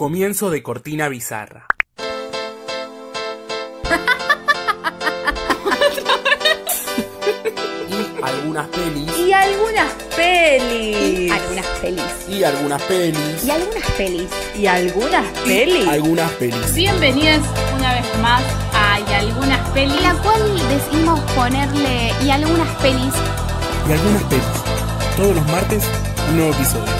Comienzo de cortina bizarra. y algunas pelis. Y algunas pelis. Algunas pelis. Y algunas pelis. Y algunas pelis. Y algunas pelis. Algunas pelis. Bienvenidas una vez más a Y algunas pelis. La cual decidimos ponerle y algunas pelis. Y algunas pelis. Todos los martes, un nuevo episodio.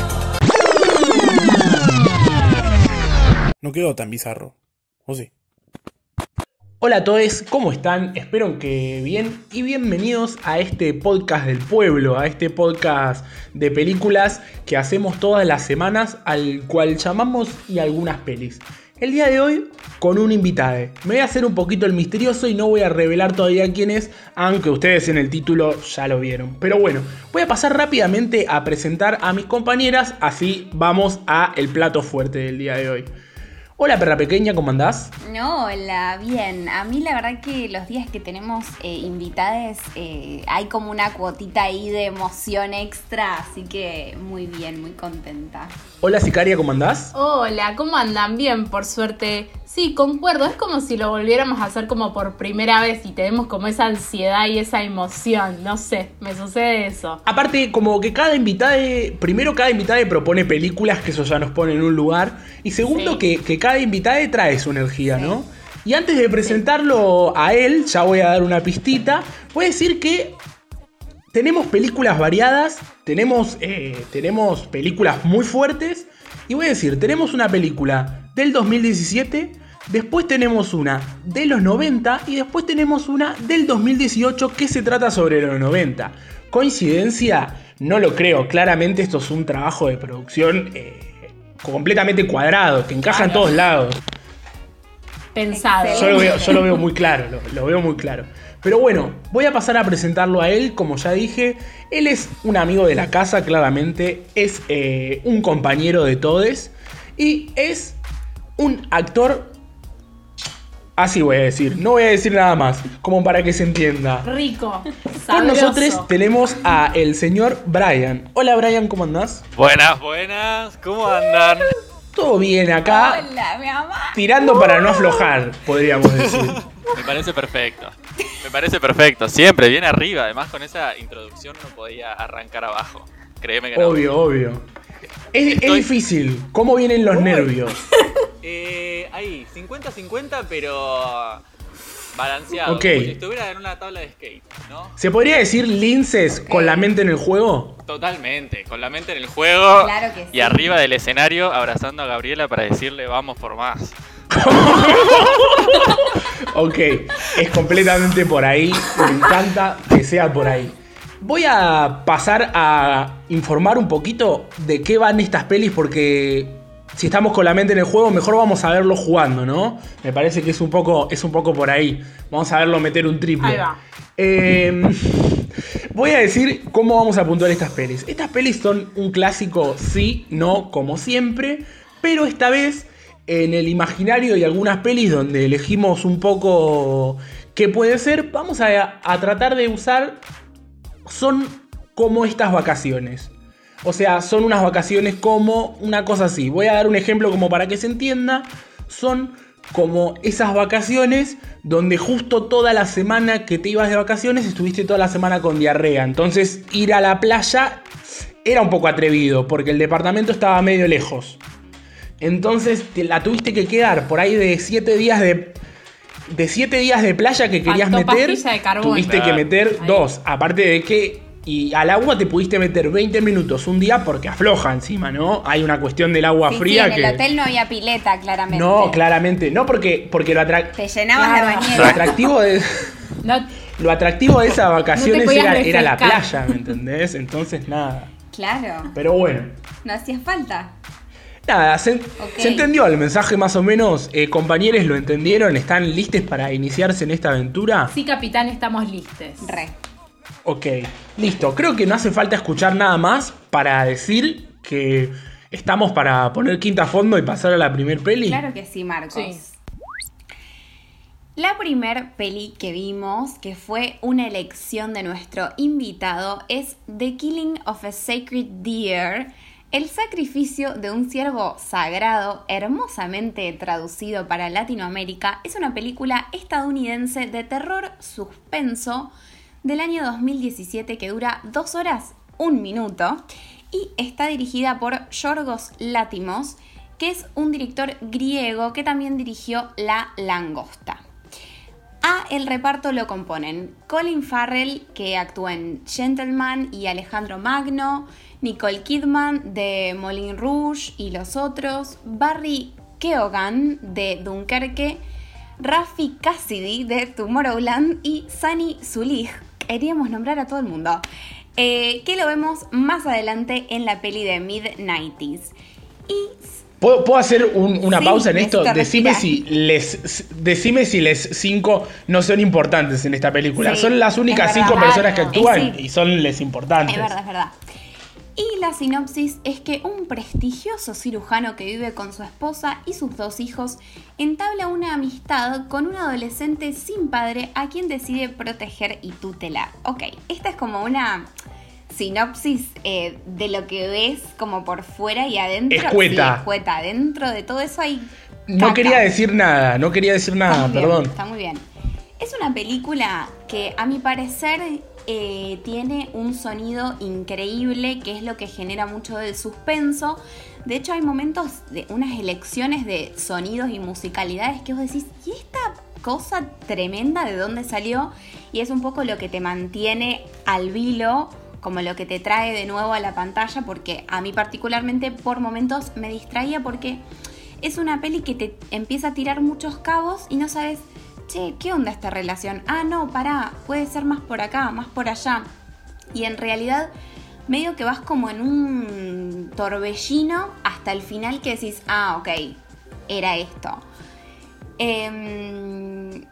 No quedó tan bizarro. ¿O sí? Hola a todos, ¿cómo están? Espero que bien y bienvenidos a este podcast del pueblo, a este podcast de películas que hacemos todas las semanas, al cual llamamos y algunas pelis. El día de hoy con un invitado. Me voy a hacer un poquito el misterioso y no voy a revelar todavía quién es, aunque ustedes en el título ya lo vieron. Pero bueno, voy a pasar rápidamente a presentar a mis compañeras, así vamos a el plato fuerte del día de hoy. Hola perra pequeña, ¿cómo andás? No, hola, bien. A mí la verdad que los días que tenemos eh, invitades eh, hay como una cuotita ahí de emoción extra, así que muy bien, muy contenta. Hola Sicaria, ¿cómo andás? Hola, ¿cómo andan? Bien, por suerte. Sí, concuerdo, es como si lo volviéramos a hacer como por primera vez y tenemos como esa ansiedad y esa emoción, no sé, me sucede eso. Aparte, como que cada invitada, primero cada invitada propone películas, que eso ya nos pone en un lugar, y segundo Sí. que, que cada invitada trae su energía, ¿no? Y antes de presentarlo a él, ya voy a dar una pistita, voy a decir que tenemos películas variadas, tenemos, eh, tenemos películas muy fuertes, y voy a decir, tenemos una película del 2017, después tenemos una de los 90 y después tenemos una del 2018 que se trata sobre los 90. ¿Coincidencia? No lo creo, claramente esto es un trabajo de producción eh, completamente cuadrado, que encaja en todos lados. Pensado. Yo lo veo, yo lo veo muy claro, lo, lo veo muy claro. Pero bueno, voy a pasar a presentarlo a él, como ya dije. Él es un amigo de la casa, claramente. Es eh, un compañero de todes. Y es un actor. Así voy a decir, no voy a decir nada más, como para que se entienda. Rico. Con sabroso. nosotros tenemos a el señor Brian. Hola Brian, ¿cómo andás? Buenas, buenas, ¿cómo andan? Todo bien acá, Hola, mi mamá. tirando para no aflojar, podríamos decir. Me parece perfecto. Me parece perfecto. Siempre, bien arriba. Además, con esa introducción no podía arrancar abajo. Créeme que no. Obvio, obvio. Es, difícil, ¿cómo vienen los nervios? Eh, ahí, 50-50, pero balanceado. Ok. Como si estuviera en una tabla de skate, ¿no? ¿Se podría decir linces con la mente en el juego? Totalmente. Con la mente en el juego. Claro que sí. Y arriba del escenario, abrazando a Gabriela para decirle vamos por más. Ok, es completamente por ahí. Me encanta que sea por ahí. Voy a pasar a informar un poquito de qué van estas pelis porque si estamos con la mente en el juego, mejor vamos a verlo jugando, ¿no? Me parece que es un poco, es un poco por ahí. Vamos a verlo meter un triple. Ahí va. Eh, voy a decir cómo vamos a puntuar estas pelis. Estas pelis son un clásico, sí, no, como siempre, pero esta vez en el imaginario y algunas pelis donde elegimos un poco qué puede ser, vamos a, a tratar de usar, son como estas vacaciones. O sea, son unas vacaciones como una cosa así. Voy a dar un ejemplo como para que se entienda. Son como esas vacaciones donde justo toda la semana que te ibas de vacaciones estuviste toda la semana con diarrea. Entonces ir a la playa era un poco atrevido porque el departamento estaba medio lejos. Entonces te la tuviste que quedar por ahí de 7 días de... De 7 días de playa que querías Faltó meter, pastilla de carbón. tuviste que meter Ahí. dos. Aparte de que y al agua te pudiste meter 20 minutos un día porque afloja encima, ¿no? Hay una cuestión del agua Sí, sí, fría en que. el hotel no había pileta, claramente. no, claramente. No, porque, porque lo, atra- Te llenabas Claro. la lo bañera. atractivo de. No, Lo atractivo de esas vacaciones era, era la playa, ¿me entendés? Entonces, nada. Claro, Pero bueno. no hacía falta. Nada, se, entendió el mensaje más o menos. Eh, compañeros, ¿lo entendieron? ¿Están listos para iniciarse en esta aventura? sí, capitán, estamos listes. Re. Ok, listo. Creo que no hace falta escuchar nada más para decir que estamos para poner quinta a fondo y pasar a la primer peli. Claro que sí, Marcos. Sí. La primer peli que vimos, que fue una elección de nuestro invitado, es The Killing of a Sacred Deer. El sacrificio de un ciervo sagrado, hermosamente traducido para Latinoamérica, es una película estadounidense de terror suspenso del año 2017 que dura dos horas, un minuto, y está dirigida por Yorgos Látimos, que es un director griego que también dirigió La Langosta. A el reparto lo componen Colin Farrell, que actúa en Gentleman, y Alejandro Magno, Nicole Kidman de Moulin Rouge y los otros, Barry Keoghan de Dunkerque, Rafi Cassidy de Tomorrowland y Sunny Zulich. Queríamos nombrar a todo el mundo. eh, que lo vemos más adelante en la peli de Mid-90s. Y ¿Puedo, puedo hacer un- una Sí, pausa en esto? Decime respirar. si, les, decime si les cinco no son importantes en esta película. Sí, son las únicas cinco personas que Claro. actúan sí. y son les importantes. Es verdad, es verdad. Y la sinopsis es que un prestigioso cirujano que vive con su esposa y sus dos hijos entabla una amistad con un adolescente sin padre a quien decide proteger y tutelar. Ok, esta es como una sinopsis eh, de lo que ves como por fuera y adentro. Escueta. Sí, escueta. Dentro de todo eso hay... No quería decir nada, no quería decir Está nada, bien, perdón. está muy bien. Es una película que a mi parecer eh, tiene un sonido increíble, que es lo que genera mucho del suspenso. De hecho, hay momentos de unas elecciones de sonidos y musicalidades que vos decís, ¿y esta cosa tremenda de dónde salió? Y es un poco lo que te mantiene al vilo, como lo que te trae de nuevo a la pantalla, porque a mí particularmente por momentos me distraía porque es una peli que te empieza a tirar muchos cabos y no sabes, che, ¿qué onda esta relación? Ah, no, pará, puede ser más por acá, más por allá. Y en realidad, medio que vas como en un torbellino hasta el final que decís, ah, ok, era esto. Em,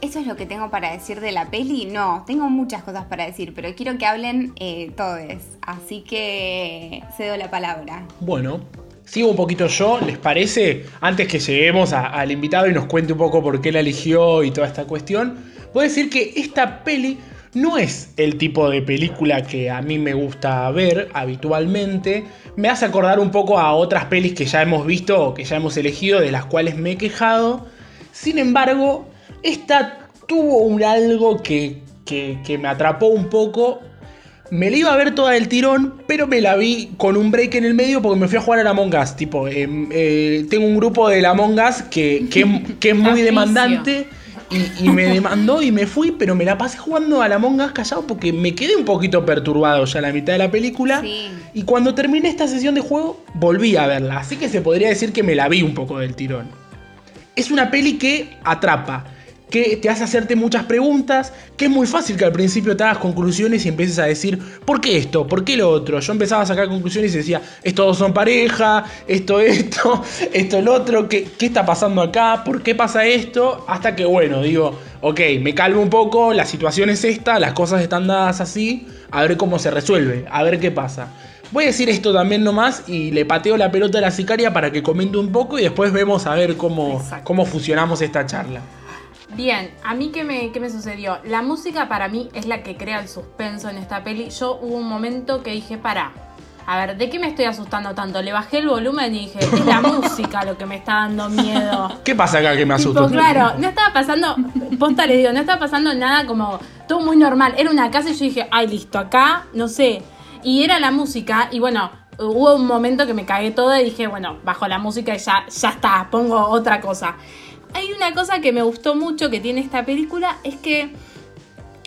¿Eso es lo que tengo para decir de la peli? No, tengo muchas cosas para decir, pero quiero que hablen eh, todos. Así que cedo la palabra. Bueno, sigo un poquito yo, ¿les parece? Antes que lleguemos a- al invitado y nos cuente un poco por qué la eligió y toda esta cuestión, puedo decir que esta peli no es el tipo de película que a mí me gusta ver habitualmente. Me hace acordar un poco a otras pelis que ya hemos visto o que ya hemos elegido, de las cuales me he quejado. Sin embargo, esta tuvo un algo que, que- que me atrapó un poco me la iba a ver toda del tirón, pero me la vi con un break en el medio porque me fui a jugar a la Among Us. Tipo, em, eh, tengo un grupo de la Among Us que, que, que es muy demandante. Y, y me demandó y me fui, pero me la pasé jugando a la Among Us callado porque me quedé un poquito perturbado ya a la mitad de la película. Sí. Y cuando terminé esta sesión de juego, volví a verla. Así que se podría decir que me la vi un poco del tirón. Es una peli que atrapa, que te hace hacerte muchas preguntas, que es muy fácil que al principio te hagas conclusiones y empieces a decir, ¿por qué esto? ¿Por qué lo otro? Yo empezaba a sacar conclusiones y decía, estos dos son pareja, esto, esto, esto, el otro, ¿qué, qué está pasando acá? ¿Por qué pasa esto? Hasta que, bueno, digo, ok, me calmo un poco, la situación es esta, las cosas están dadas así, a ver cómo se resuelve, a ver qué pasa. Voy a decir esto también nomás y le pateo la pelota a la sicaria para que comente un poco y después vemos a ver cómo, Exacto. cómo fusionamos esta charla. Bien, a mí qué me, qué me sucedió. La música para mí es la que crea el suspenso en esta peli. Yo hubo un momento que dije, para, a ver, ¿de qué me estoy asustando tanto? Le bajé el volumen y dije, es la música lo que me está dando miedo. ¿Qué pasa acá que me Tipo, asusto? claro, no estaba pasando, posta les digo, no estaba pasando nada como todo muy normal. Era una casa y yo dije, ay, listo, acá, no sé. Y era la música, y bueno, hubo un momento que me cagué toda y dije, bueno, bajo la música y ya, ya está, pongo otra cosa. Hay una cosa que me gustó mucho que tiene esta película, es que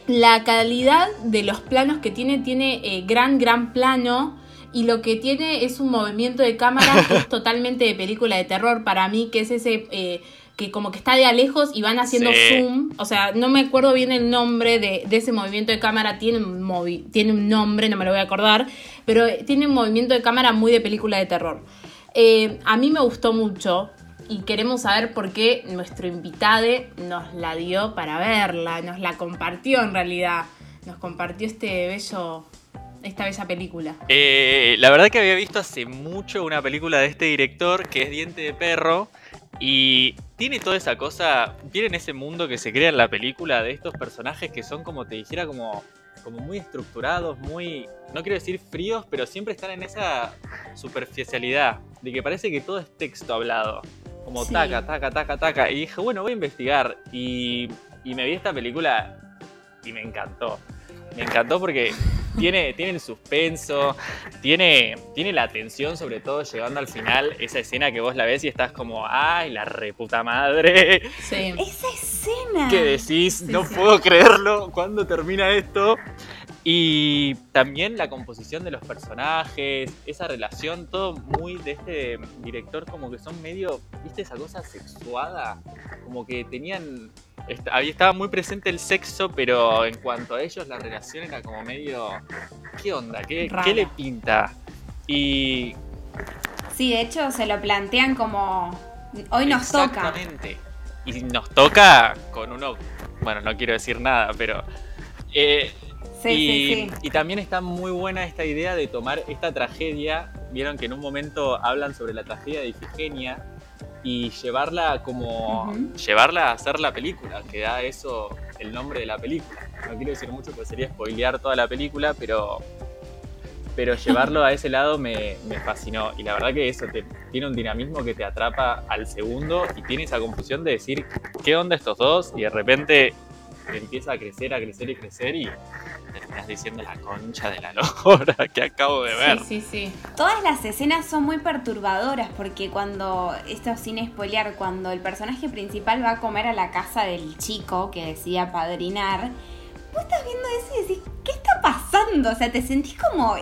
la calidad de los planos que tiene, tiene eh, gran, gran plano. Y lo que tiene es un movimiento de cámara que es totalmente de película de terror para mí, que es ese eh, que como que está de a lejos y van haciendo Sí. zoom. O sea, no me acuerdo bien el nombre de, de ese movimiento de cámara, tiene un, movi- tiene un nombre, no me lo voy a acordar, pero eh, tiene un movimiento de cámara muy de película de terror. Eh, a mí me gustó mucho y queremos saber por qué nuestro invitado nos la dio para verla, nos la compartió en realidad, nos compartió este bello, esta bella película. Eh, la verdad que había visto hace mucho una película de este director que es Diente de Perro y tiene toda esa cosa, ¿vieron ese mundo que se crea en la película de estos personajes que son como te dijera como como muy estructurados, muy, no quiero decir fríos, pero siempre están en esa superficialidad, de que parece que todo es texto hablado, como Sí. taca, taca, taca, taca. Y dije, bueno, voy a investigar. Y, y me vi esta película y me encantó. Me encantó porque tiene, tiene el suspenso, tiene, tiene la tensión, sobre todo llegando al final, esa escena que vos la ves y estás como, ay, la reputa madre. Sí. Esa escena. ¿Qué decís? Sí, no sí. puedo creerlo. ¿Cuándo termina esto? Y también la composición de los personajes, esa relación, todo muy de este director, como que son medio, ¿viste esa cosa sexuada? Como que tenían, ahí estaba muy presente el sexo, pero en cuanto a ellos la relación era como medio, ¿qué onda? ¿Qué, Rara. ¿qué le pinta? Y Sí, de hecho se lo plantean como. Hoy nos toca. Exactamente. Y nos toca con uno, bueno, no quiero decir nada, pero... eh, Sí, y, sí, sí. y también está muy buena esta idea de tomar esta tragedia. Vieron que en un momento hablan sobre la tragedia de Ifigenia y llevarla como. Llevarla a hacer la película, que da eso el nombre de la película. No quiero decir mucho porque sería spoilear toda la película, pero. Pero llevarlo a ese lado me, me fascinó. Y la verdad que eso te- tiene un dinamismo que te atrapa al segundo y tiene esa confusión de decir qué onda estos dos y de repente empieza a crecer, a crecer y crecer y terminas diciendo la concha de la locura que acabo de ver. Sí, sí, sí. Todas las escenas son muy perturbadoras porque cuando, esto sin spoilear, cuando el personaje principal va a comer a la casa del chico que decía padrinar, vos estás viendo eso y decís, ¿qué está pasando? O sea, te sentís como,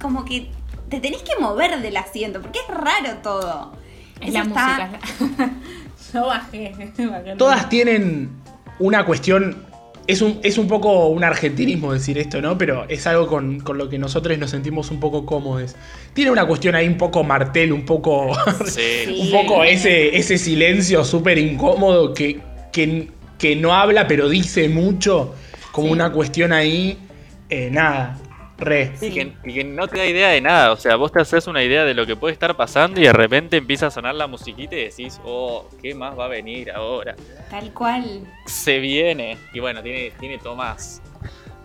como que te tenés que mover del asiento porque es raro todo. Es Eso la está- música. Yo bajé. bajé. Todas tienen una cuestión. Es un, es un poco un argentinismo decir esto, ¿no? Pero es algo con, con lo que nosotros nos sentimos un poco cómodos. Tiene una cuestión ahí un poco martel, un poco. Sí. un poco ese, ese silencio súper incómodo que, que, que no habla, pero dice mucho. Como Sí. una cuestión ahí. eh, nada. Re. Sí, que, y que no te da idea de nada. O sea, vos te haces una idea de lo que puede estar pasando y de repente empieza a sonar la musiquita y decís, oh, ¿qué más va a venir ahora? Tal cual. Se viene. Y bueno, tiene, tiene tomas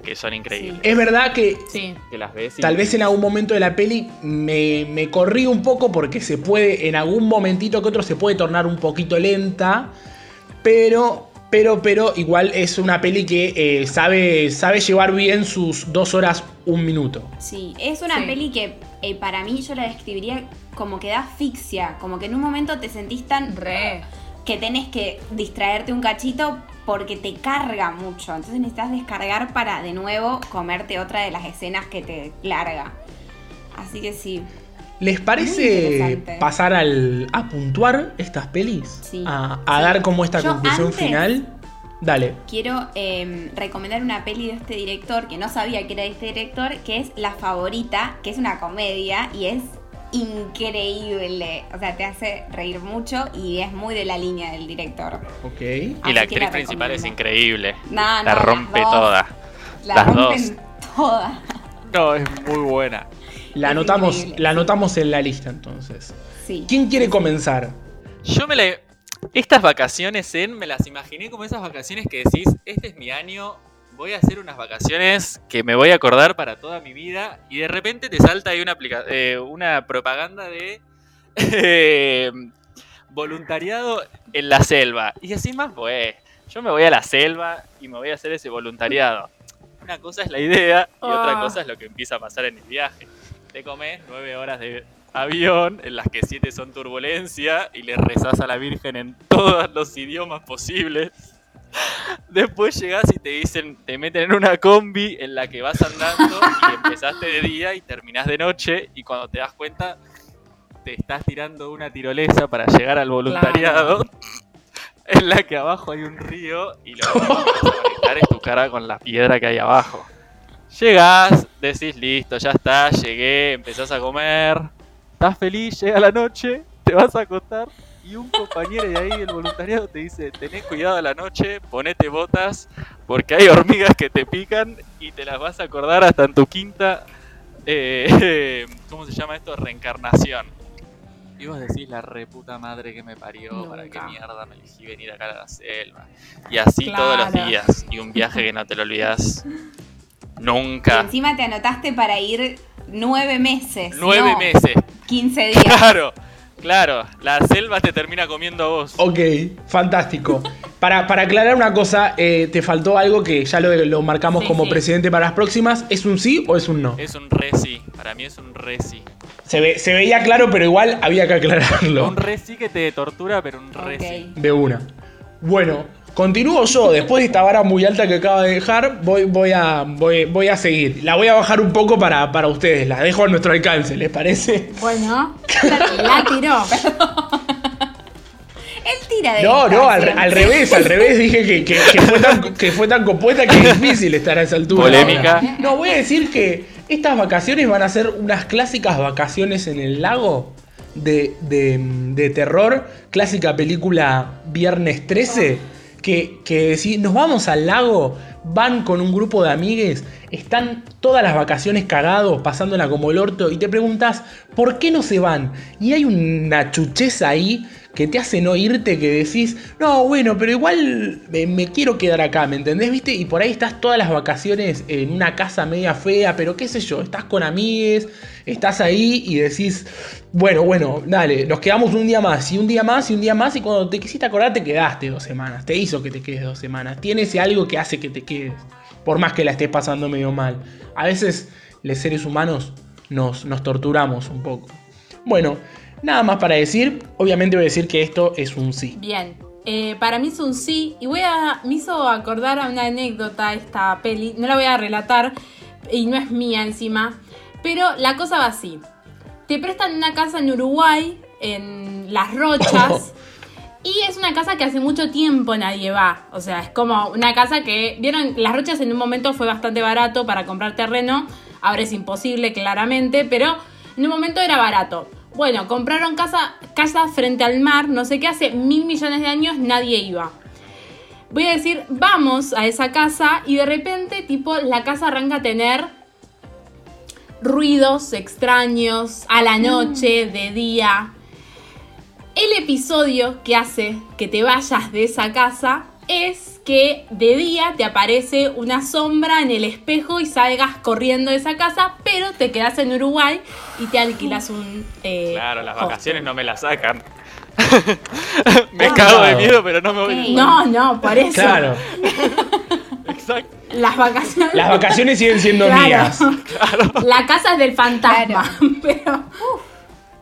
que son increíbles. Es verdad que Sí. Que las ves y- Tal vez en algún momento de la peli me, me corrí un poco porque se puede, en algún momentito que otro se puede tornar un poquito lenta, pero, pero, pero igual es una peli que eh, sabe, sabe llevar bien sus dos horas, un minuto. Sí, es una Sí. peli que eh, para mí yo la describiría como que da asfixia, como que en un momento te sentís tan Re. que tenés que distraerte un cachito porque te carga mucho. Entonces necesitas descargar para de nuevo comerte otra de las escenas que te larga. Así que sí. ¿Les parece pasar al, a puntuar estas pelis? Sí. A, a Sí. dar como esta Yo conclusión antes- final. Dale. Quiero eh, recomendar una peli de este director, que no sabía que era de este director, que es La Favorita, que es una comedia y es increíble. O sea, te hace reír mucho y es muy de la línea del director. Ok. Y la actriz la principal es increíble. No, la no, las rompe dos. toda. La Las rompen todas. No, es muy buena. La anotamos, la anotamos en la lista entonces. Sí. ¿Quién quiere comenzar? Yo me la. Estas vacaciones en. Me las imaginé como esas vacaciones que decís: Este es mi año. Voy a hacer unas vacaciones que me voy a acordar para toda mi vida. Y de repente te salta ahí una, aplica- eh, una propaganda de. eh, voluntariado en la selva. Y así más, pues. Yo me voy a la selva y me voy a hacer ese voluntariado. Una cosa es la idea y otra Ah. cosa es lo que empieza a pasar en el viaje. Te comes nueve horas de avión, en las que siete son turbulencia, y le rezás a la Virgen en todos los idiomas posibles. Después llegás y te dicen, te meten en una combi en la que vas andando y empezaste de día y terminás de noche, y cuando te das cuenta, te estás tirando una tirolesa para llegar al voluntariado. En la que abajo hay un río y lo que vas a conectar es tu cara con la piedra que hay abajo. Llegás, decís listo, ya está, llegué, empezás a comer, estás feliz, llega la noche, te vas a acostar y un compañero de ahí del voluntariado te dice, tenés cuidado a la noche, ponete botas, porque hay hormigas que te pican y te las vas a acordar hasta en tu quinta, eh, ¿cómo se llama esto? Reencarnación. Y vos decís, la reputa madre que me parió, para qué mierda me elegí venir acá a la selva. Y así todos los días, y un viaje que no te lo olvidas Y Nunca. encima te anotaste para ir nueve meses. Nueve no meses. 15 días. Claro, claro. La selva te termina comiendo a vos. Ok, fantástico. Para, para aclarar una cosa, eh, te faltó algo que ya lo, lo marcamos Sí, como sí. precedente para las próximas. ¿Es un sí o es un no? Es un resi. Para mí es un resi. Se, ve- se veía claro, pero igual había que aclararlo. Un resi que te tortura, pero un resi. Ok. De una. Bueno, continúo yo. Después de esta vara muy alta que acaba de dejar, voy, voy, a, voy, voy a seguir. La voy a bajar un poco para, para ustedes. La dejo a nuestro alcance, ¿les parece? Bueno, la tiró. Él tira de No, no, al, revés, al revés. Dije que, que- que fue tan, que fue tan compuesta que es difícil estar a esa altura. Polémica. No, voy a decir que estas vacaciones van a ser unas clásicas vacaciones en el lago de, de- de terror. Clásica película Viernes 13. Que, si nos vamos al lago, van con un grupo de amigues, están todas las vacaciones cagados, pasándola como el orto, y te preguntas, ¿por qué no se van? Y hay una chucheza ahí que te hace no irte, que decís, no, bueno, pero igual me, quiero quedar acá, ¿me entendés? ¿Viste? Y por ahí estás todas las vacaciones en una casa media fea, pero qué sé yo, estás con amigues, estás ahí y decís, bueno, bueno, dale, nos quedamos un día más, y un día más, y un día más, y cuando te quisiste acordar te quedaste dos semanas, te hizo que te quedes dos semanas, tiene ese algo que hace que te quedes, por más que la estés pasando medio mal. A veces los seres humanos nos, nos torturamos un poco. Bueno, nada más para decir, obviamente voy a decir que esto es un sí. Bien. Eh, para mí es un sí. Y voy a. Me hizo acordar a una anécdota esta peli. No la voy a relatar. Y no es mía encima. Pero la cosa va así. Te prestan una casa en Uruguay. En Las Rochas. Y es una casa que hace mucho tiempo nadie va. O sea, es como una casa que. Vieron, Las Rochas en un momento fue bastante barato para comprar terreno. Ahora es imposible, claramente. Pero en un momento era barato. Bueno, compraron casa, casa frente al mar. No sé qué, hace mil millones de años nadie iba. Voy a decir, vamos a esa casa. Y de repente, tipo, la casa arranca a tener ruidos extraños a la noche, de día. El episodio que hace que te vayas de esa casa es que de día te aparece una sombra en el espejo y salgas corriendo de esa casa, pero te quedas en Uruguay y te alquilas un... eh, Claro, las hostel. vacaciones no me las sacan. me cago de miedo, pero no me voy. No, no, por eso. Claro, Exacto. Las vacaciones... las vacaciones siguen siendo Claro. mías. La casa es del fantasma, pero...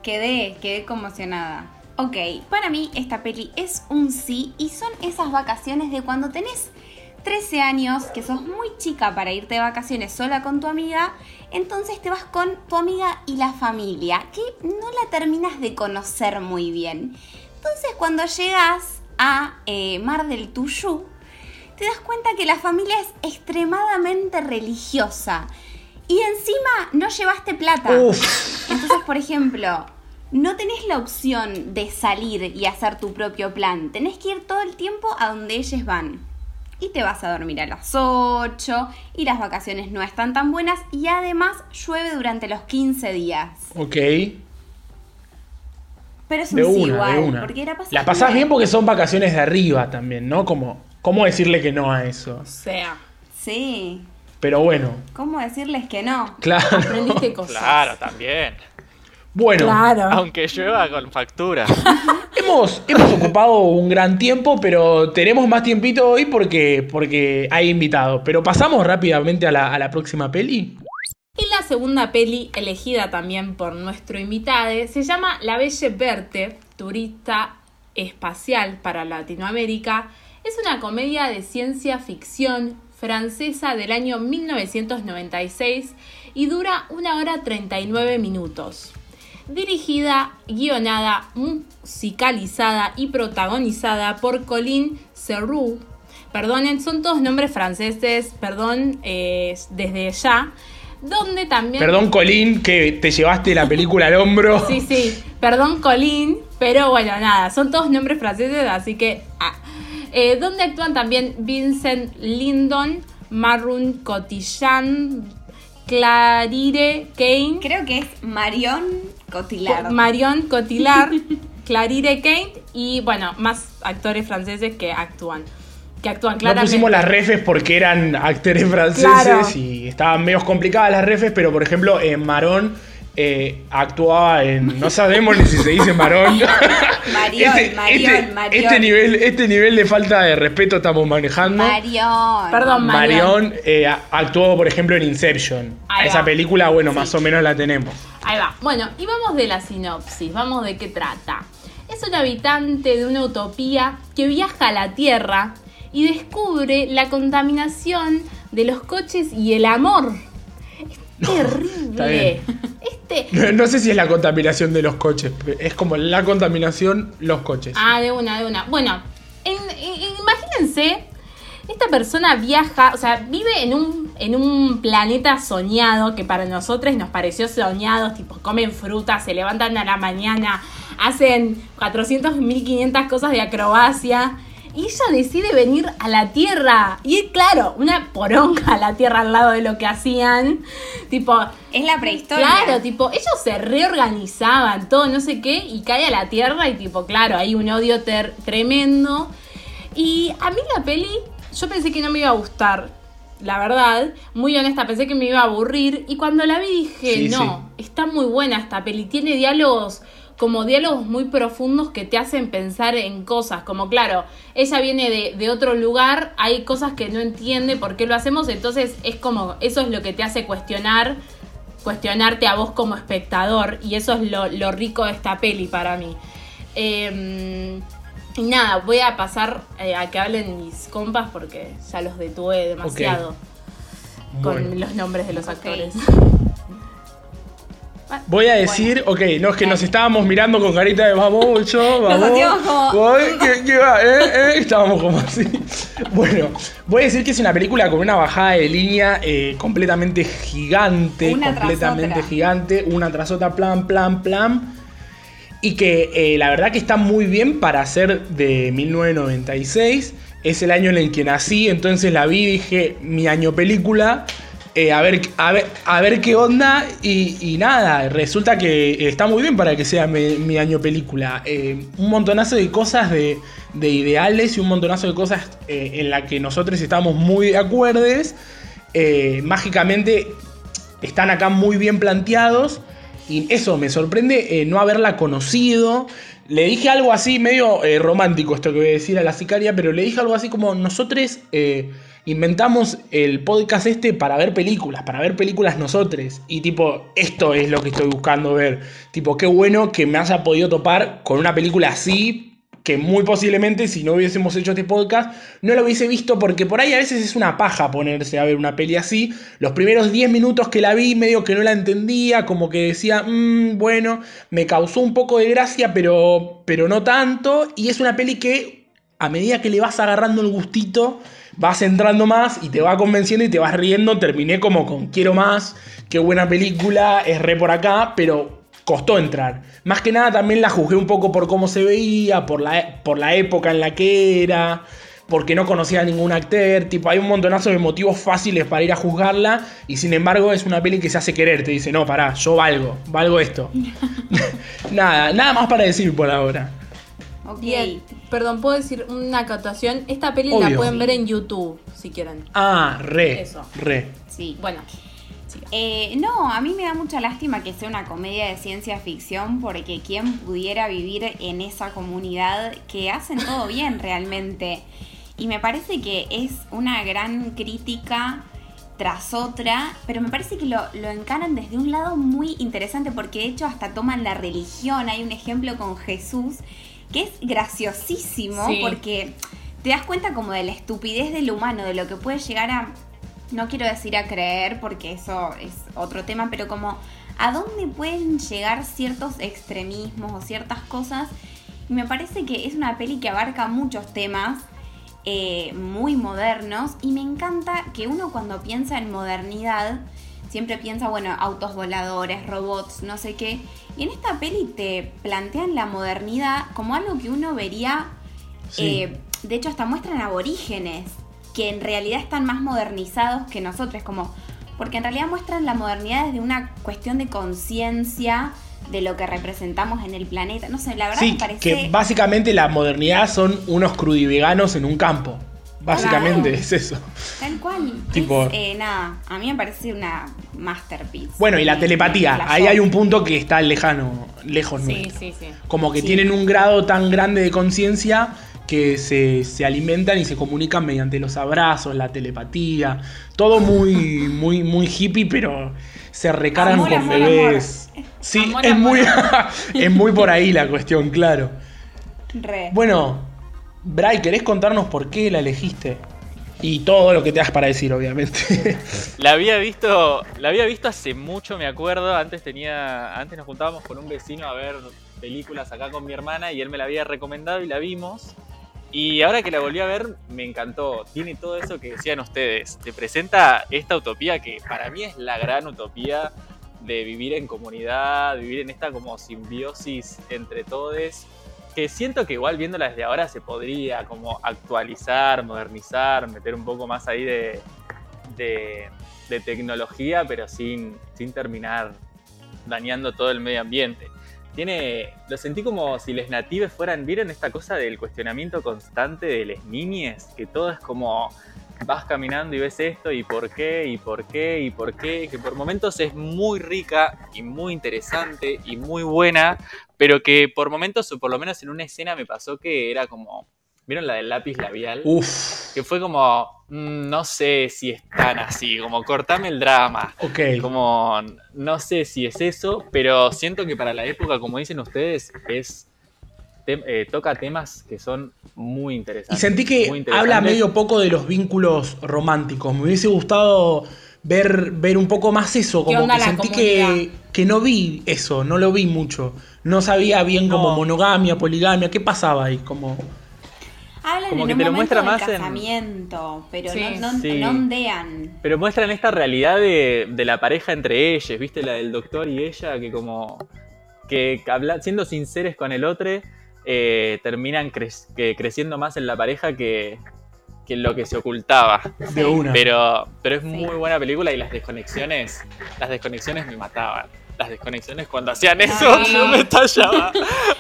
Quedé, quedé conmocionada. Ok, para mí esta peli es un sí y son esas vacaciones de cuando tenés 13 años, que sos muy chica para irte de vacaciones sola con tu amiga, entonces te vas con tu amiga y la familia, que no la terminas de conocer muy bien. Entonces cuando llegas a eh, Mar del Tuyú, te das cuenta que la familia es extremadamente religiosa. Y encima no llevaste plata. Uf. Entonces, por ejemplo, no tenés la opción de salir y hacer tu propio plan. Tenés que ir todo el tiempo a donde ellos van. Y te vas a dormir a las 8 y las vacaciones no están tan buenas y además llueve durante los 15 días. Ok. Pero es un De sí una, igual, de una. porque la pasás Las pasás bien porque son vacaciones de arriba también, ¿no? Como, ¿Cómo decirle que no a eso? O sea, Sí, Pero bueno, ¿cómo decirles que no? claro. aprendiste cosas. Claro, también. Bueno, Claro. Aunque llueva con factura. hemos, hemos ocupado un gran tiempo, pero tenemos más tiempito hoy porque, porque hay invitados. Pero pasamos rápidamente a la, a la próxima peli. Y la segunda peli, elegida también por nuestro invitado, se llama La Belle Verte, turista espacial para Latinoamérica. Es una comedia de ciencia ficción francesa del año 1996 y dura una hora 39 minutos. Dirigida, guionada, musicalizada y protagonizada por Colin Serroux. Perdonen, son todos nombres franceses, perdón eh, desde ya. Donde también. Perdón, Colín, que te llevaste la película al hombro. Sí, sí, perdón Colin, pero bueno, nada, son todos nombres franceses, así que... ah. Eh, donde actúan también Vincent Lindon, Marun Cotillard, Clarire Kane, Creo que es Marion Cotillard. Marion Cotillard, Clarire Kane y bueno, más actores franceses que actúan. que actúan No pusimos las refes porque eran actores franceses Claro. y estaban medio complicadas las refes, pero por ejemplo, en Marón eh, actuaba en. No sabemos ni si se dice Marón. Marión, Marión, Marión. Este nivel, este nivel de falta de respeto estamos manejando. Marión. Perdón, Marión. Marión eh, a- actuó, por ejemplo, en Inception. Ahí Esa va. película, bueno, más o menos la tenemos. Ahí va. Bueno, y vamos de la sinopsis, vamos de qué trata. Es un habitante de una utopía que viaja a la Tierra y descubre la contaminación de los coches y el amor. Terrible. Este. No, no sé si es la contaminación de los coches, es como la contaminación los coches. Ah, de una, de una. Bueno, en- en- imagínense, esta persona viaja, o sea, vive en un, en un planeta soñado que para nosotros nos pareció soñado, tipo, comen frutas, se levantan a la mañana, hacen 400, 1500 cosas de acrobacia. Y ella decide venir a la Tierra. Y claro, una poronga a la Tierra al lado de lo que hacían. Tipo, Es la prehistoria. Claro, tipo, ellos se reorganizaban, todo no sé qué, y cae a la tierra y tipo, claro, hay un odio ter- tremendo. Y a mí la peli, yo pensé que no me iba a gustar, la verdad, muy honesta, pensé que me iba a aburrir, y cuando la vi dije, Sí, no, está muy buena esta peli, tiene diálogos como diálogos muy profundos que te hacen pensar en cosas, como claro, ella viene de, de otro lugar, hay cosas que no entiende por qué lo hacemos, entonces es como, eso es lo que te hace cuestionar cuestionarte a vos como espectador y eso es lo, lo rico de esta peli para mí. Eh, y nada, voy a pasar eh, a que hablen mis compas porque ya los detuve demasiado con Bueno. los nombres de los actores. Voy a decir, ok, no es que nos estábamos mirando con carita de vamos, yo, vamos. hacíamos como- voy, ¿qué, qué va? ¿Eh? ¿Eh? Estábamos como así. Bueno, voy a decir que es una película con una bajada de línea eh, completamente gigante, Una tras completamente otra. gigante, una tras otra, plan, plan, plan. Y que la verdad que está muy bien para ser de 1996. Es el año en el que nací, entonces la vi y dije, mi año película. Eh, a, ver, a, ver, a ver qué onda. Y, nada, resulta que está muy bien para que sea mi, año película. Eh, un montonazo de cosas de, de ideales y un montonazo de cosas eh, en las que nosotros estamos muy de acuerdes. Mágicamente están acá muy bien planteados. Y eso me sorprende no haberla conocido. Le dije algo así, medio romántico esto que voy a decir a la sicaria, pero le dije algo así como nosotros inventamos el podcast este para ver películas, para ver películas nosotros. Y tipo, esto es lo que estoy buscando ver. Tipo, qué bueno que me haya podido topar con una película así, que muy posiblemente si no hubiésemos hecho este podcast no lo hubiese visto porque por ahí a veces es una paja ponerse a ver una peli así. Los primeros 10 minutos que la vi medio que no la entendía, como que decía, "Mm, bueno, me causó un poco de gracia, pero, pero no tanto. Y es una peli que a medida que le vas agarrando el gustito, vas entrando más y te va convenciendo y te vas riendo. Terminé como con quiero más, qué buena película, es re por acá, pero costó entrar. Más que nada también la juzgué un poco por cómo se veía, por la, por la época en la que era, porque no conocía a ningún actor. Tipo, hay un montonazo de motivos fáciles para ir a juzgarla y sin embargo es una peli que se hace querer. Te dice, no, pará, yo valgo, valgo esto. nada, nada más para decir por ahora. Ok. Perdón, puedo decir una acotación. Esta peli la pueden ver en YouTube, si quieren. Ah, re, Eso. re. Sí. Bueno. Eh, no, a mí me da mucha lástima que sea una comedia de ciencia ficción porque quien pudiera vivir en esa comunidad que hacen todo bien realmente. Y me parece que es una gran crítica tras otra, pero me parece que lo, lo encaran desde un lado muy interesante porque de hecho hasta toman la religión. Hay un ejemplo con Jesús que es graciosísimo Sí. porque te das cuenta como de la estupidez del humano, de lo que puede llegar a no quiero decir a creer porque eso es otro tema, pero como a dónde pueden llegar ciertos extremismos o ciertas cosas. Y me parece que es una peli que abarca muchos temas eh, muy modernos y me encanta que uno cuando piensa en modernidad siempre piensa, bueno, autos voladores, robots, no sé qué. Y en esta peli te plantean la modernidad como algo que uno vería Sí. eh, de hecho, hasta muestran aborígenes que en realidad están más modernizados que nosotros, como porque en realidad muestran la modernidad desde una cuestión de conciencia de lo que representamos en el planeta. No sé, la verdad Sí, me parece que básicamente la modernidad son unos crudiveganos en un campo. Básicamente es eso. Tal cual. Tipo- Es, eh, nada, a mí me parece una masterpiece. Bueno, y la telepatía. Ahí hay un punto que está lejano, lejos Sí, nuestro. sí, sí. Como que tienen un grado tan grande de conciencia que se, se alimentan y se comunican mediante los abrazos, la telepatía. Todo muy, muy, muy hippie, pero se recaran Amor, con amor, bebés. amor. Sí, es, muy, es muy por ahí la cuestión, claro. Re. Bueno, Bray, ¿querés contarnos por qué la elegiste? Y todo lo que te das para decir, obviamente. La había visto, la había visto hace mucho, me acuerdo. Antes tenía, antes nos juntábamos con un vecino a ver películas acá con mi hermana y él me la había recomendado y la vimos. Y ahora que la volví a ver, me encantó. Tiene todo eso que decían ustedes. Te presenta esta utopía que para mí es la gran utopía de vivir en comunidad, vivir en esta como simbiosis entre todos. Que siento que igual viéndola desde ahora se podría como actualizar, modernizar, meter un poco más ahí de, de, tecnología, pero sin, sin terminar dañando todo el medio ambiente. Tiene, lo sentí como si les natives fueran, ¿vieron esta cosa del cuestionamiento constante de las niñes? Que todo es como vas caminando y ves esto y por qué y por qué y por qué, que por momentos es muy rica y muy interesante y muy buena, pero que por momentos, o por lo menos en una escena me pasó que era como, ¿vieron la del lápiz labial? Uf, que fue como, mm, no sé si es tan así, como cortame el drama. ok. Como, no sé si es eso, pero siento que para la época, como dicen ustedes, es eh, toca temas que son muy Y interesantes. sentí que muy habla medio poco de los vínculos románticos. Me hubiese gustado ver, ver un poco más eso. ¿Qué Como que sentí que, que no vi eso, no lo vi mucho. No sabía bien como No. monogamia, poligamia, qué pasaba ahí. Como... Hablan como en que un te lo muestra más en- casamiento, pero Sí. no, no, Sí. no ondean. Pero muestran esta realidad de, de la pareja entre ellos, ¿viste? La del doctor y ella, que como que habla- siendo sinceros con el otro, eh, terminan cre- que creciendo más en la pareja que, que lo que se ocultaba. De una. Pero, pero es muy buena película y las desconexiones, las desconexiones me mataban. Las desconexiones cuando hacían eso, yo me estallaba.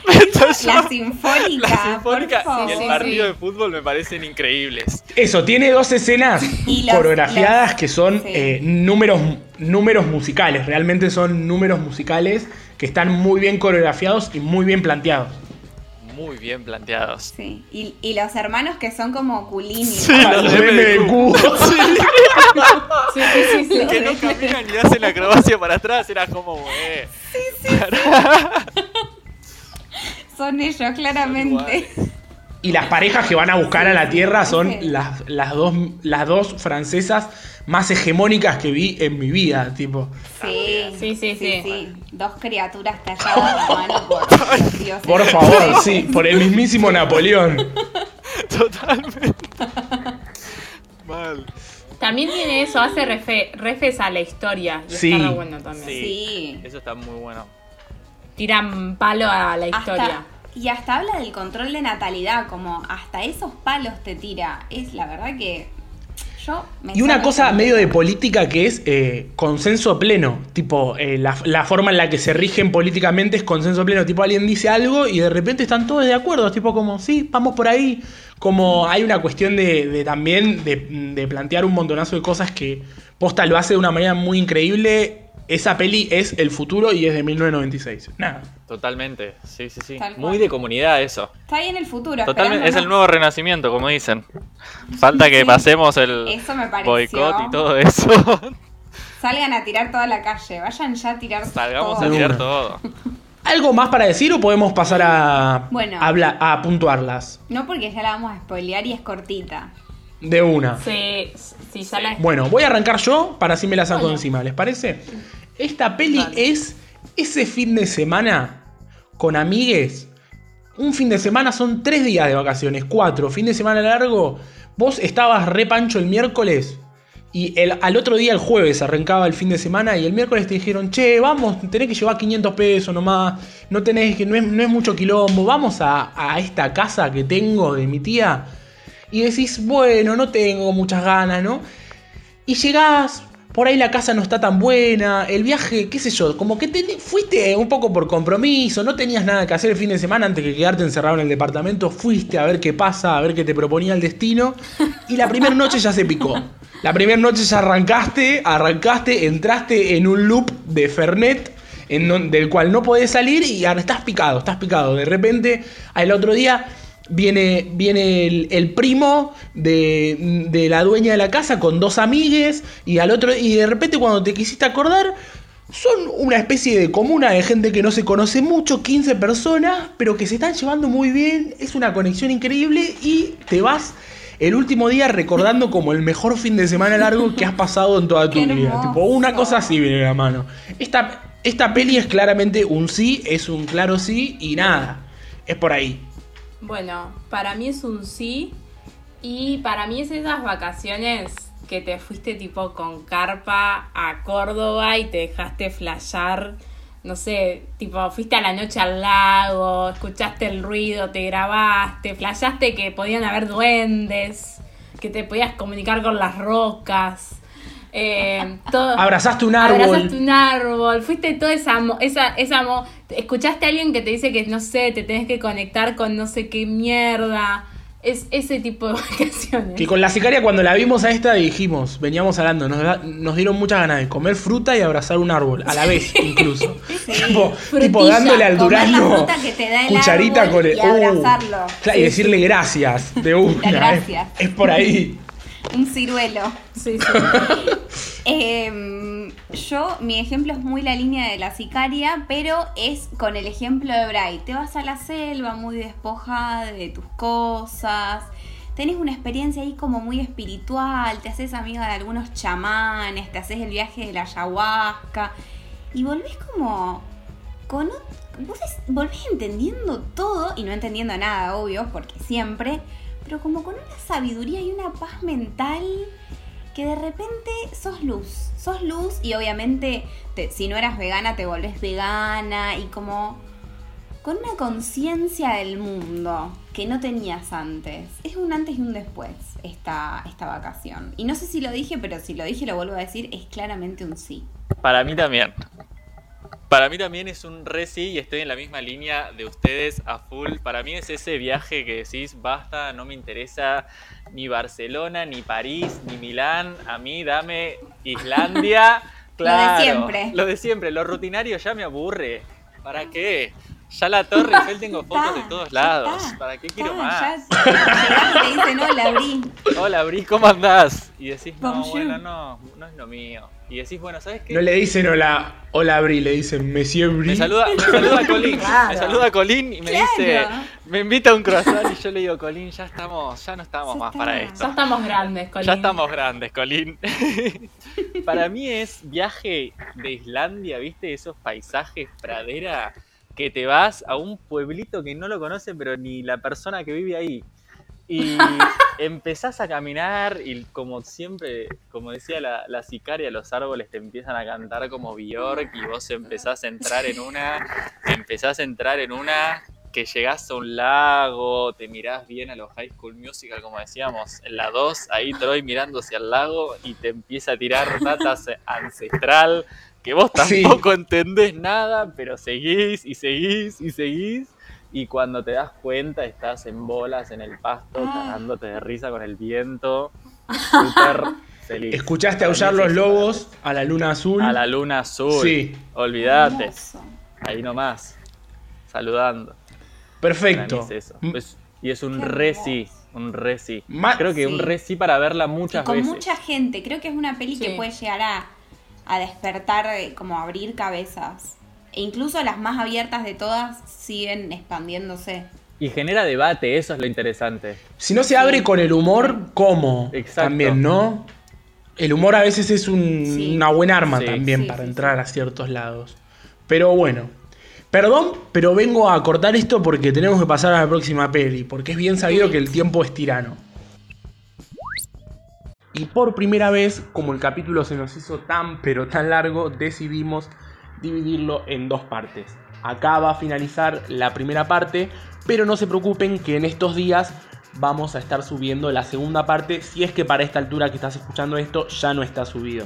Me estallaba. La sinfónica. La sinfónica y el partido sí. de fútbol me parecen increíbles. Eso, tiene dos escenas coreografiadas que son sí. eh, números, números musicales. Realmente son números musicales que están muy bien coreografiados y muy bien planteados. Muy bien planteados. Sí. Y, y los hermanos que son como culini. Sí, ¿no? los de. Sí, sí, sí, sí. que no caminan y hacen la acrobacia para atrás, era como, güey. Son ellos, claramente. Y las parejas que van a buscar a la Tierra son las, las, dos, las dos francesas más hegemónicas que vi en mi vida, tipo. Sí, Sí, sí, sí. Dos criaturas talladas a mano por los dioses. Por favor, sí, por el mismísimo Napoleón. Totalmente. Mal. También tiene eso, hace refe- refes a la historia. Y Sí. está re bueno también. Sí. Sí. Eso está muy bueno. Tiran palo a la historia. Hasta, y hasta habla del control de natalidad, como hasta esos palos te tira. Es la verdad que yo me Y una cosa medio de política que es eh, consenso pleno. Tipo, eh, la, la forma en la que se rigen políticamente es consenso pleno. Tipo, alguien dice algo y de repente están todos de acuerdo. Tipo, como, sí, vamos por ahí. Como hay una cuestión de, de también de, de plantear un montonazo de cosas que Posta lo hace de una manera muy increíble. Esa peli es el futuro y es de 1996. Nada. Totalmente. Sí, sí, sí. Muy de comunidad eso. Está ahí en el futuro. Totalmente. Es el nuevo renacimiento, como dicen. Falta que Sí. pasemos el boicot y todo eso. Salgan a tirar toda la calle. Vayan ya a tirar Salgamos todo. a tirar todo. ¿Algo más para decir o podemos pasar a, Bueno. a, habla- a puntuarlas? No porque ya la vamos a spoilear y es cortita. De una. Sí, sí, ya la- Bueno, voy a arrancar yo para así me la saco encima, ¿les parece? Esta peli es ese fin de semana con amigues. Un fin de semana son tres días de vacaciones, cuatro, fin de semana largo. Vos estabas re pancho el miércoles y el, al otro día, el jueves, arrancaba el fin de semana y el miércoles te dijeron, che, vamos, tenés que llevar 500 pesos nomás, no tenés que, no es, no es mucho quilombo, vamos a, a esta casa que tengo de mi tía. Y decís, bueno, no tengo muchas ganas, ¿no? Y llegás, por ahí la casa no está tan buena, el viaje, qué sé yo, como que te, fuiste un poco por compromiso, no tenías nada que hacer el fin de semana antes que quedarte encerrado en el departamento, fuiste a ver qué pasa, a ver qué te proponía el destino. y la primera noche ya se picó. La primera noche ya arrancaste, arrancaste, entraste en un loop de Fernet en del cual no podés salir y ahora estás picado, estás picado. De repente, al otro día viene, viene el, el primo de, de la dueña de la casa con dos amigues y al otro y de repente cuando te quisiste acordar son una especie de comuna de gente que no se conoce mucho, 15 personas, pero que se están llevando muy bien, es una conexión increíble y te vas el último día recordando como el mejor fin de semana largo que has pasado en toda tu vida. Tipo, una cosa así viene la mano. Esta, esta peli es claramente un sí, es un claro sí y nada. Es por ahí. Bueno, para mí es un sí. Y para mí es esas vacaciones que te fuiste tipo con carpa a Córdoba y te dejaste flashear. No sé, tipo, fuiste a la noche al lago, escuchaste el ruido, te grabaste, flashaste que podían haber duendes, que te podías comunicar con las rocas. Eh, todo- Abrazaste un árbol. Abrazaste un árbol, fuiste toda esa, esa, esa escuchaste a alguien que te dice que no sé, te tenés que conectar con no sé qué mierda. Es ese tipo de vacaciones. Que con la sicaria cuando la vimos a esta dijimos, veníamos hablando, nos, da- nos dieron muchas ganas de comer fruta y abrazar un árbol, a la vez incluso. tipo, tipo dándole al durazno cucharita árbol con el... y abrazarlo. y Sí, decirle gracias de una. gracias. Es, es por ahí. Un ciruelo. Sí, sí. Em, yo, mi ejemplo es muy la línea de la sicaria, pero es con el ejemplo de Bray. Te vas a la selva muy despojada de tus cosas. Tenés una experiencia ahí como muy espiritual, te haces amiga de algunos chamanes, te haces el viaje de la ayahuasca y volvés como con vos volvés entendiendo todo y no entendiendo nada, obvio, porque siempre, pero como con una sabiduría y una paz mental que de repente sos luz, sos luz y obviamente te- si no eras vegana te volvés vegana y como con una conciencia del mundo que no tenías antes. Es un antes y un después esta, esta vacación. Y no sé si lo dije, pero si lo dije lo vuelvo a decir, es claramente un sí. Para mí también. Para mí también es un re sí y estoy en la misma línea de ustedes a full. Para mí es ese viaje que decís, basta, no me interesa ni Barcelona, ni París, ni Milán. A mí dame Islandia. Lo de Claro, siempre. Lo de siempre. Lo rutinario ya me aburre. ¿Para qué? Ya la Torre Eiffel tengo fotos de todos lados. está, ¿Para qué quiero está, más? ya llegás y te dicen, hola, Bri, ¿cómo andás? Y decís, no, Bonjour. bueno, no, no es lo mío. Y decís, bueno, ¿sabes qué? No le dicen hola, hola Bri, le dicen Monsieur Bri. Me saluda, me saluda Colín. Claro. Me saluda Colín y me Claro. dice, me invita a un croissant y yo le digo, Colín, ya estamos, ya no estamos Ya más está. para Ya esto. estamos grandes, Colín. Ya estamos grandes, Colín. para mí es viaje de Islandia, ¿viste? Esos paisajes, pradera, que te vas a un pueblito que no lo conoce, pero ni la persona que vive ahí. Y empezás a caminar y como siempre, como decía la, la sicaria, los árboles te empiezan a cantar como Bjork y vos empezás a entrar en una, empezás a entrar en una que llegás a un lago, te mirás bien a los High School Musical, como decíamos, en la 2, ahí Troy mirando hacia el lago y te empieza a tirar data ancestral, que vos Sí. tampoco entendés nada, pero seguís y seguís y seguís. Y cuando te das cuenta estás en bolas en el pasto, Ah. cagándote de risa con el viento, súper feliz. Escuchaste aullar los lobos a la luna azul. A la luna azul. Sí. Olvídate. Hermoso. Ahí nomás. Saludando. Perfecto. Es eso. M- Pues- y es un re sí. Un re sí. Ma- Creo que un Sí. re sí para verla Y muchas con veces. mucha gente. Creo que es una peli que puede llegar a, a despertar, eh, como abrir cabezas. E incluso las más abiertas de todas siguen expandiéndose. Y genera debate, eso es lo interesante. Si no se abre con el humor, ¿cómo? Exacto. También, ¿no? El humor a veces es un- Sí. una buena arma Sí. también Sí, para sí, entrar a ciertos lados. Pero bueno. Perdón, pero vengo a cortar esto porque tenemos que pasar a la próxima peli, porque es bien sabido que el tiempo es tirano. Y por primera vez, como el capítulo se nos hizo tan pero tan largo, decidimos dividirlo en dos partes. Acá va a finalizar la primera parte, pero no se preocupen que en estos días vamos a estar subiendo la segunda parte, si es que para esta altura que estás escuchando esto ya no está subido.